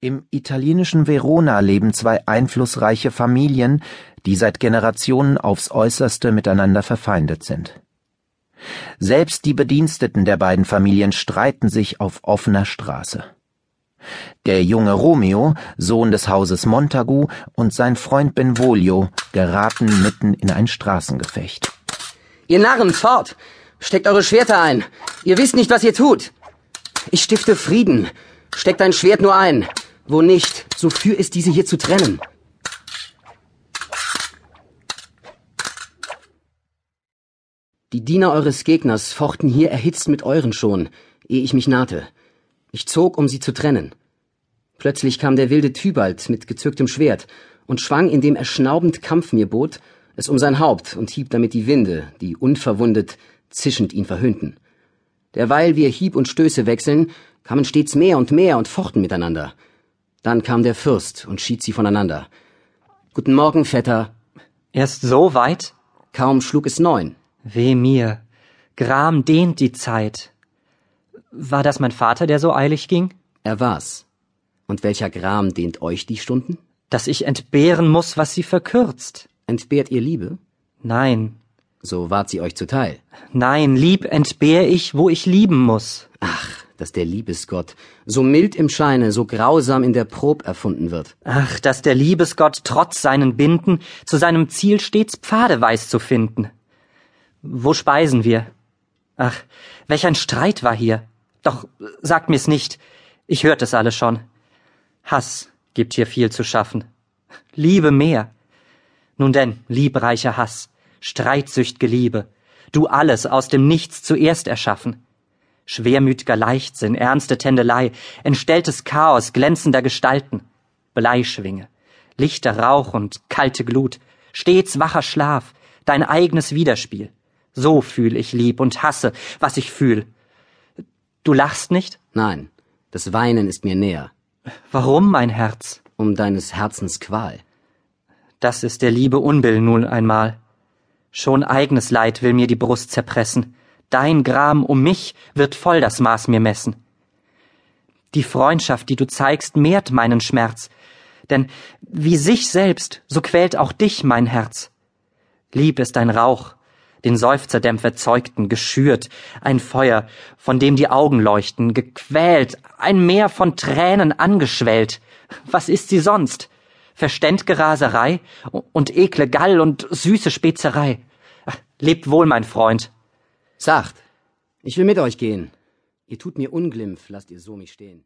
Im italienischen Verona leben zwei einflussreiche Familien, die seit Generationen aufs äußerste miteinander verfeindet sind. Selbst die Bediensteten der beiden Familien streiten sich auf offener Straße. Der junge Romeo, Sohn des Hauses Montagu, und sein Freund Benvolio geraten mitten in ein Straßengefecht. Ihr Narren, fort! Steckt eure Schwerter ein! Ihr wisst nicht, was ihr tut! Ich stifte Frieden! Steckt ein Schwert nur ein! Wo nicht, so für ist diese hier zu trennen. Die Diener eures Gegners fochten hier erhitzt mit euren schon, ehe ich mich nahte. Ich zog, um sie zu trennen. Plötzlich kam der wilde Tybalt mit gezücktem Schwert und schwang, indem er schnaubend Kampf mir bot, es um sein Haupt und hieb damit die Winde, die unverwundet, zischend ihn verhöhnten. Derweil wir Hieb und Stöße wechseln, kamen stets mehr und mehr und fochten miteinander. Dann kam der Fürst und schied sie voneinander. Guten Morgen, Vetter. Erst so weit? Kaum schlug es neun. Weh mir. Gram dehnt die Zeit. War das mein Vater, der so eilig ging? Er war's. Und welcher Gram dehnt euch die Stunden? Dass ich entbehren muss, was sie verkürzt. Entbehrt ihr Liebe? Nein. So ward sie euch zuteil. Nein, lieb entbehr ich, wo ich lieben muss. Ach, dass der Liebesgott so mild im Scheine, so grausam in der Prob erfunden wird. Ach, dass der Liebesgott trotz seinen Binden zu seinem Ziel stets Pfade weiß zu finden. Wo speisen wir? Ach, welch ein Streit war hier. Doch sagt mir's nicht, ich hört es alle schon. Hass gibt hier viel zu schaffen. Liebe mehr. Nun denn, liebreicher Hass, streitsücht'ge Liebe, du alles aus dem Nichts zuerst erschaffen schwermütiger Leichtsinn, ernste Tändelei, entstelltes Chaos glänzender Gestalten, Bleischwinge, lichter Rauch und kalte Glut, stets wacher Schlaf, dein eigenes Widerspiel. So fühl ich lieb und hasse, was ich fühl. Du lachst nicht? Nein, das Weinen ist mir näher. Warum, mein Herz? Um deines Herzens Qual. Das ist der Liebe Unbill nun einmal. Schon eigenes Leid will mir die Brust zerpressen. Dein Gram um mich wird voll das Maß mir messen. Die Freundschaft, die du zeigst, mehrt meinen Schmerz, denn wie sich selbst, so quält auch dich mein Herz. Lieb ist ein Rauch, den Seufzerdämpfer zeugten, geschürt, ein Feuer, von dem die Augen leuchten, gequält, ein Meer von Tränen angeschwellt. Was ist sie sonst? Verständge Raserei und ekle Gall und süße Spezerei. Lebt wohl, mein Freund, Sagt, ich will mit euch gehen. Ihr tut mir Unglimpf, lasst ihr so mich stehen.